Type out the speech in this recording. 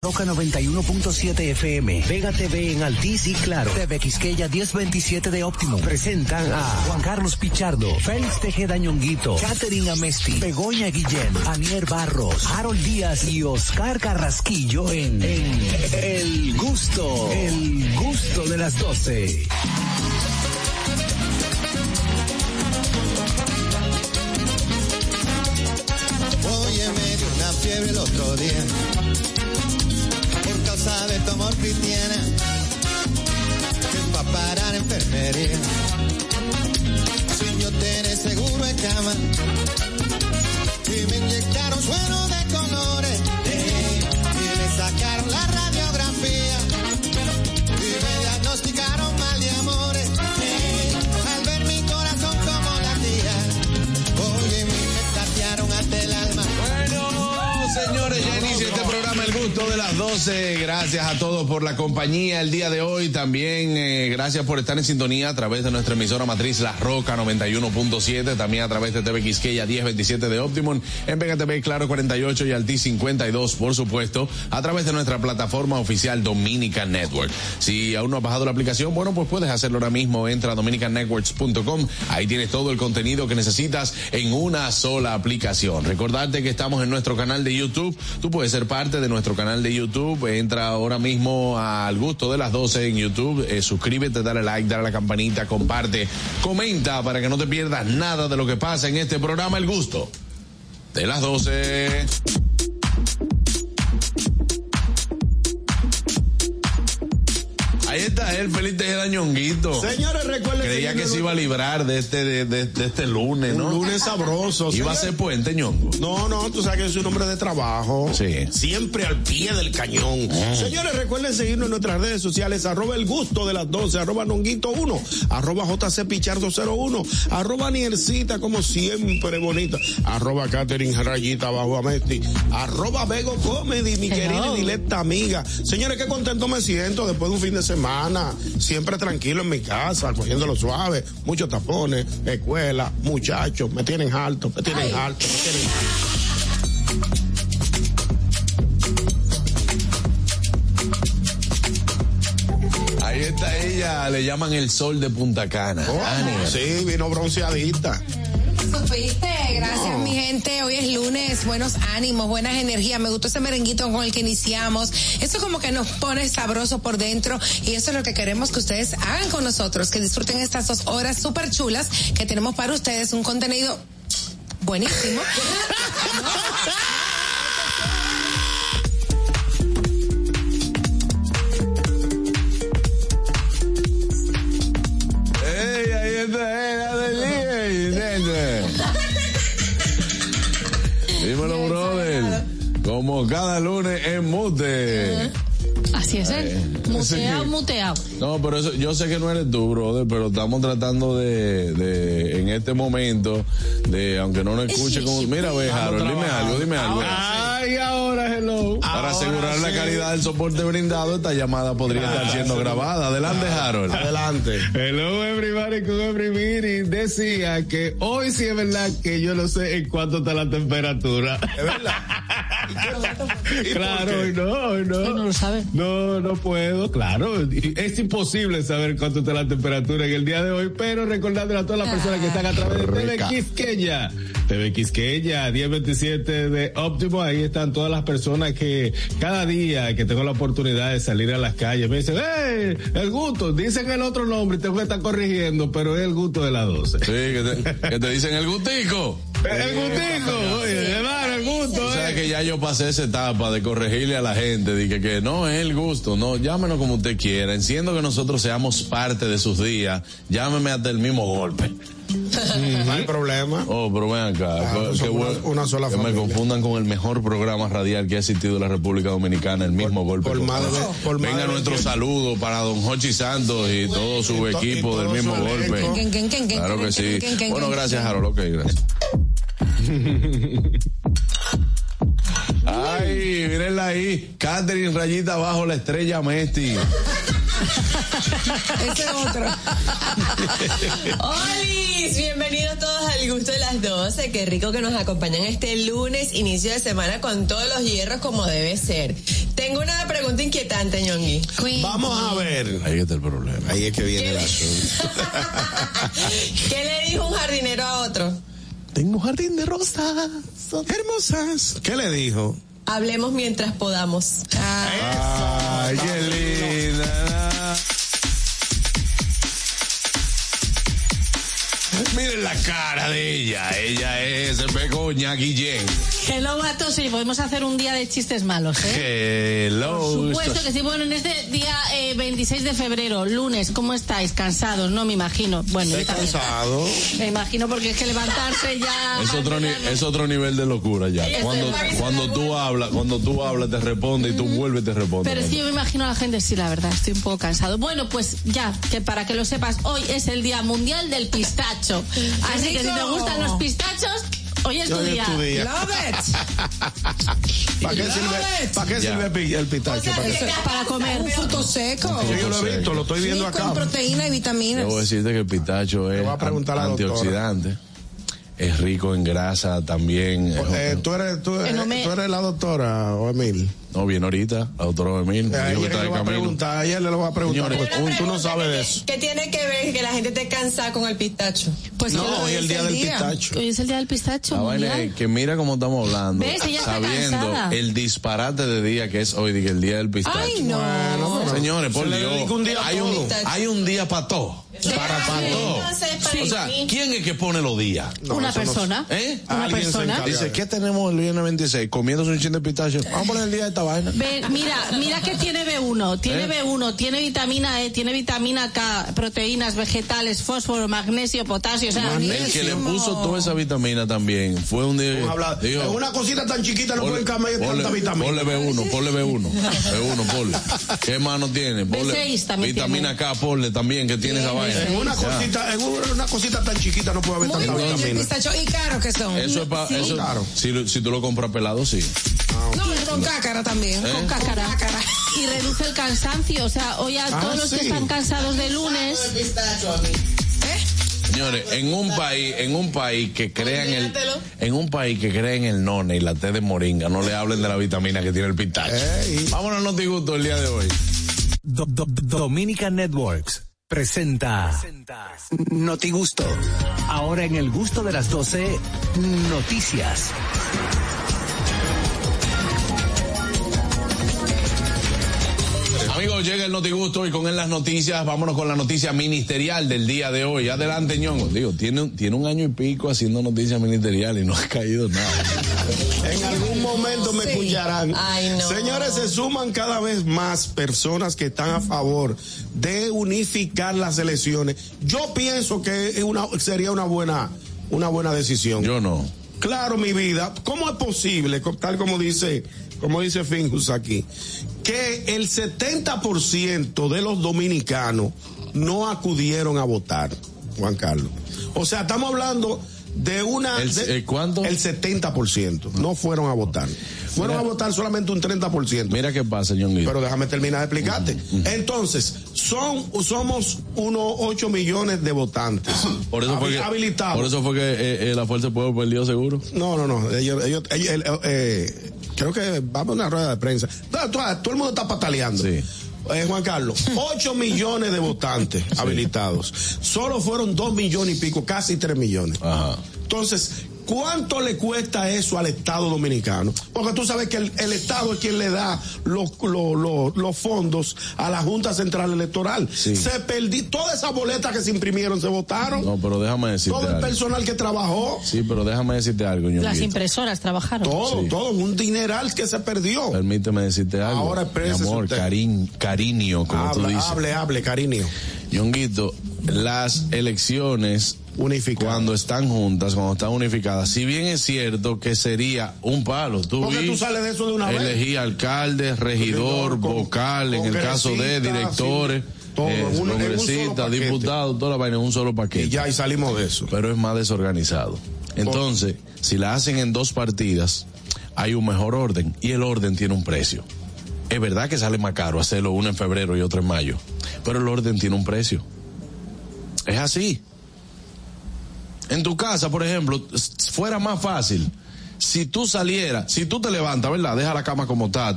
Roca 91.7 FM, Vega TV en Altiz y Claro, TV Quisqueya 1027 de Optimum. Presentan a Juan Carlos Pichardo, Félix Tejeda Ñonguito, Catherine Amesti, Begoña Guillén, Anier Barros, Harold Díaz y Oscar Carrasquillo en, El Gusto, El Gusto de las 12. Oye, me una fiebre el otro día de tu amor cristiana es pa' parar enfermería. Sin yo tener seguro en cama y me inyectaron suero de colores y me sacaron la radiografía y me diagnosticaron mal de amores al ver mi corazón como latía. Oye, me tatearon hasta el alma. Bueno, señores, ya inicia este programa De las 12. Gracias a todos por la compañía el día de hoy. También eh, gracias por estar en sintonía a través de nuestra emisora matriz La Roca 91.7. También a través de TV Quisqueya 1027 de Optimum. En Vega TV Claro 48 y Alti 52, por supuesto. A través de nuestra plataforma oficial Dominican Network. Si aún no has bajado la aplicación, bueno, pues puedes hacerlo ahora mismo. Entra a dominicannetworks.com. Ahí tienes todo el contenido que necesitas en una sola aplicación. Recordarte que estamos en nuestro canal de YouTube. Tú puedes ser parte de nuestro canal de YouTube. Entra ahora mismo al gusto de las 12 en YouTube. Eh, suscríbete, dale like, dale a la campanita, comparte, comenta para que no te pierdas nada de lo que pasa en este programa El Gusto de las 12. Él, feliz Tejeda Ñonguito. Señores, recuerden Creía que se iba a librar de este, de, de- de este lunes, ¿no? Un lunes sabroso. Iba a ser puente, Ñongo. No, no, tú sabes que es un hombre de trabajo. Sí. Siempre al pie del cañón. Señores, recuerden seguirnos en nuestras redes sociales, arroba el gusto de las 12, arroba nonguito 1, arroba jcpichardo 01, arroba niercita como siempre bonita, arroba Catherine Rayita bajo Amesti, arroba Bego Comedy, mi querida y directa amiga. Señores, qué contento me siento después de un fin de semana, siempre tranquilo en mi casa, cogiéndolo suave, muchos tapones, escuela, muchachos, me tienen alto, me tienen alto, me tienen Ahí está ella, le llaman el sol de Punta Cana. Ani. Sí, vino bronceadita. Supiste, gracias mi gente. Hoy es lunes, buenos ánimos, buenas energías. Me gustó ese merenguito con el que iniciamos. Eso como que nos pone sabroso por dentro y eso es lo que queremos que ustedes hagan con nosotros, que disfruten estas dos horas súper chulas que tenemos para ustedes, un contenido buenísimo. Ey, ahí está. Dímelo, brother. Como cada lunes en mute. Así es él. Muteado, muteado. No, pero eso, yo sé que no eres tú, brother, pero estamos tratando de, de en este momento, de, aunque no nos escuche como, mira, ve, Harold, dime algo, dime algo. Ay, ahora, hello. Para Ahora asegurar la calidad del soporte brindado, esta llamada podría estar siendo grabada. Adelante, Harold. Adelante. Hello everybody con every meeting. Decía que hoy sí es verdad que yo no sé en cuánto está la temperatura. Es verdad. ¿Y claro, hoy no, hoy no. No lo sabe. No, no puedo, claro. Y Es imposible saber cuánto está la temperatura en el día de hoy, pero recordándole a todas las personas que están a través de TV. Quisqueya. TV Quisqueya, 1027 de Óptimo. Ahí están todas las personas que cada día que tengo la oportunidad de salir a las calles me dicen, ¡eh! El gusto. Dicen el otro nombre y tengo que estar corrigiendo, pero es el gusto de las 12. Sí, que te, que te dicen el gustico. El gustico, oye, hermano, el gusto, O sea eh. que ya yo pasé esa etapa de corregirle a la gente, de que, que no es el gusto, no, llámenos como usted quiera, enciendo que nosotros seamos parte de sus días, llámeme hasta el mismo golpe. No hay problema. Oh, pero ven acá, Claro, qué somos bueno una- una sola que me confundan con el mejor programa radial que ha existido en la República Dominicana, el mismo golpe. por más Venga nuestro 28. saludo para don Jochi Santos y todo su Y to- y equipo todo del mismo golpe. Claro que sí. Bueno, gracias. Harold. Ok, gracias. Ay, mírenla ahí. Catherine Rayita abajo, la estrella Messi. Ese es otro. ¡Hola! Bienvenidos todos al gusto de las 12. Qué rico que nos acompañan este lunes, inicio de semana con todos los hierros como debe ser. Tengo una pregunta inquietante, ñongui. Vamos a ver. Ahí está el problema. Ahí es que viene el asunto. ¿Qué le dijo un jardinero a otro? Tengo un jardín de rosas hermosas. ¿Qué le dijo? Hablemos mientras podamos. Ay, qué linda. Miren la cara de ella. Ella es Begoña Guillén. Hello a todos y podemos hacer un día de chistes malos, ¿eh? Hello. Supuesto que sí, bueno, en este día eh, 26 de febrero, lunes, ¿cómo estáis? ¿Cansados? No, me imagino. Bueno, yo también. cansado. Me imagino porque es que levantarse ya... Es otro, ni- es otro nivel de locura ya. Este Cuando, tú hablas, cuando tú hablas te responde y tú vuelves y te responde. Pero que yo me imagino a la gente, sí, la verdad, estoy un poco cansado. Bueno, pues ya, que para que lo sepas, hoy es el Día Mundial del Pistacho. Así que si te gustan los pistachos, hoy es tu día. tu día. Love it. ¿Para qué Love sirve, it. ¿para qué sirve el pi- el pitacho? ¿Para para comer. Un fruto seco. Sí, yo lo he visto, lo estoy viendo Sí, acá. con proteína y vitaminas. Debo decirte que el pistacho es voy a preguntar a la doctora. antioxidante. Es rico en grasa también. Eh, tú, eres, tú, eres, tú eres la doctora, o Emil. No, bien ahorita, la doctora Emil. A dijo ella que está le de voy a camino. preguntar, a ella le lo voy a preguntar. Señores, tú, no sabes de eso. ¿Qué tiene que ver que la gente te cansa con el pistacho? Pues No, hoy es el día del pistacho. hoy es el Día del Pistacho La vaina es que mira cómo estamos hablando, ¿Ves? Ella está sabiendo cansada. el disparate de día que es hoy, que el día del pistacho. Ay, no. Señores, por Se le Dios, hay, un, todo. hay un día para todo. Para, para todo. O sea, ¿quién es que pone los días? No, Una no- persona. ¿Eh? Una persona. Dice, ¿qué tenemos el viernes 26? Comiéndose un chin de pistacho. Vamos a poner el día de esta vaina. Ve, mira, mira que tiene B1, tiene ¿Eh? B1, tiene vitamina E, tiene vitamina K, proteínas vegetales, fósforo, magnesio, potasio, o sea, El que le puso toda esa vitamina también fue un día. Dijo, En una cosita tan chiquita no pueden cambiar ponle, tanta vitamina. ponle B1, ponle B1. B1, ponle. ¿Qué más no tiene? Ponle B6 también Vitamina K, ponle también, que tiene esa vaina. En una cosita, en una, cosita tan chiquita no puede haber Muy tanta vitamina. pistacho. Y caro que son. Eso es para. eso, Claro. si, lo- si tú lo compras pelado, sí. No, y con cácara también. ¿Eh? con cácara. Y reduce el cansancio, o sea, hoy a Ah, todos los que están cansados de lunes, ¿Eh? Señores, en un país, en un país que crea en el, en un país que cree en el none y la té de moringa, no le hablen de la vitamina que tiene el pistacho. Ey. Vámonos a Notigusto el día de hoy. Do- Do- Dominica Networks presenta Notigusto. Ahora en el gusto de las 12, noticias. Amigos, llega el Notigusto y con él las noticias. Vámonos con la noticia ministerial del día de hoy. Adelante, ñongo. Digo, tiene, un- tiene un año y pico haciendo noticias ministeriales y no ha caído nada. En algún momento me Sí. escucharán. Ay, no. Señores, se suman cada vez más personas que están a favor de unificar las elecciones. Yo pienso que es una, sería una buena, una buena decisión. Yo no. Claro, mi vida. ¿Cómo es posible, tal como dice, como dice Finjus aquí, que el 70% de los dominicanos no acudieron a votar, Juan Carlos? O sea, estamos hablando de una... ¿El- de- el cuánto? El 70%. No fueron a votar. Fueron Mira. a votar solamente un 30%. Mira qué pasa, ñonguito. Pero déjame terminar de explicarte. Entonces, son, somos unos 8 millones de votantes. Por eso, fue que, habilitados. por eso fue que eh, eh, la Fuerza del Pueblo perdió seguro. No, no, no. Ellos, ellos, ellos- el- eh, creo que vamos a una rueda de prensa. Todo, todo- todo el mundo está pataleando. Sí. Eh, Juan Carlos, 8 millones de votantes habilitados. Solo fueron 2 millones y pico, casi 3 millones. Ajá. Entonces, ¿cuánto le cuesta eso al Estado dominicano? Porque tú sabes que el, el Estado es quien le da los, los, los- los fondos a la Junta Central Electoral. Sí. Se perdí, todas esas boletas que se imprimieron se votaron. No, pero déjame decirte todo el algo. personal que trabajó. Sí, pero déjame decirte algo, ñonguito. las impresoras trabajaron. Todo, Sí. todo, un dineral que se perdió. Permíteme decirte algo. Ahora Mi amor, usted. cariño, como tú Hable, dices. hable, hable, cariño. Ñonguito, las elecciones Unificadas. cuando están juntas, cuando están unificadas, si bien es cierto que sería un palo, tú, Porque vi, tú sales de eso de una vez. elegí alcalde, regidor, con- vocal, en el caso de congresista, directores, sí, todo, eh, en un- diputados, toda la vaina en un solo paquete. Y ya, y salimos de eso. Pero es más desorganizado. Entonces, si la hacen en dos partidas, hay un mejor orden y el orden tiene un precio. Es verdad que sale más caro hacerlo uno en febrero y otro en mayo, pero el orden tiene un precio. Es así. En tu casa, por ejemplo, fuera más fácil. Si tú salieras, si tú te levantas, ¿verdad? Deja la cama como está, te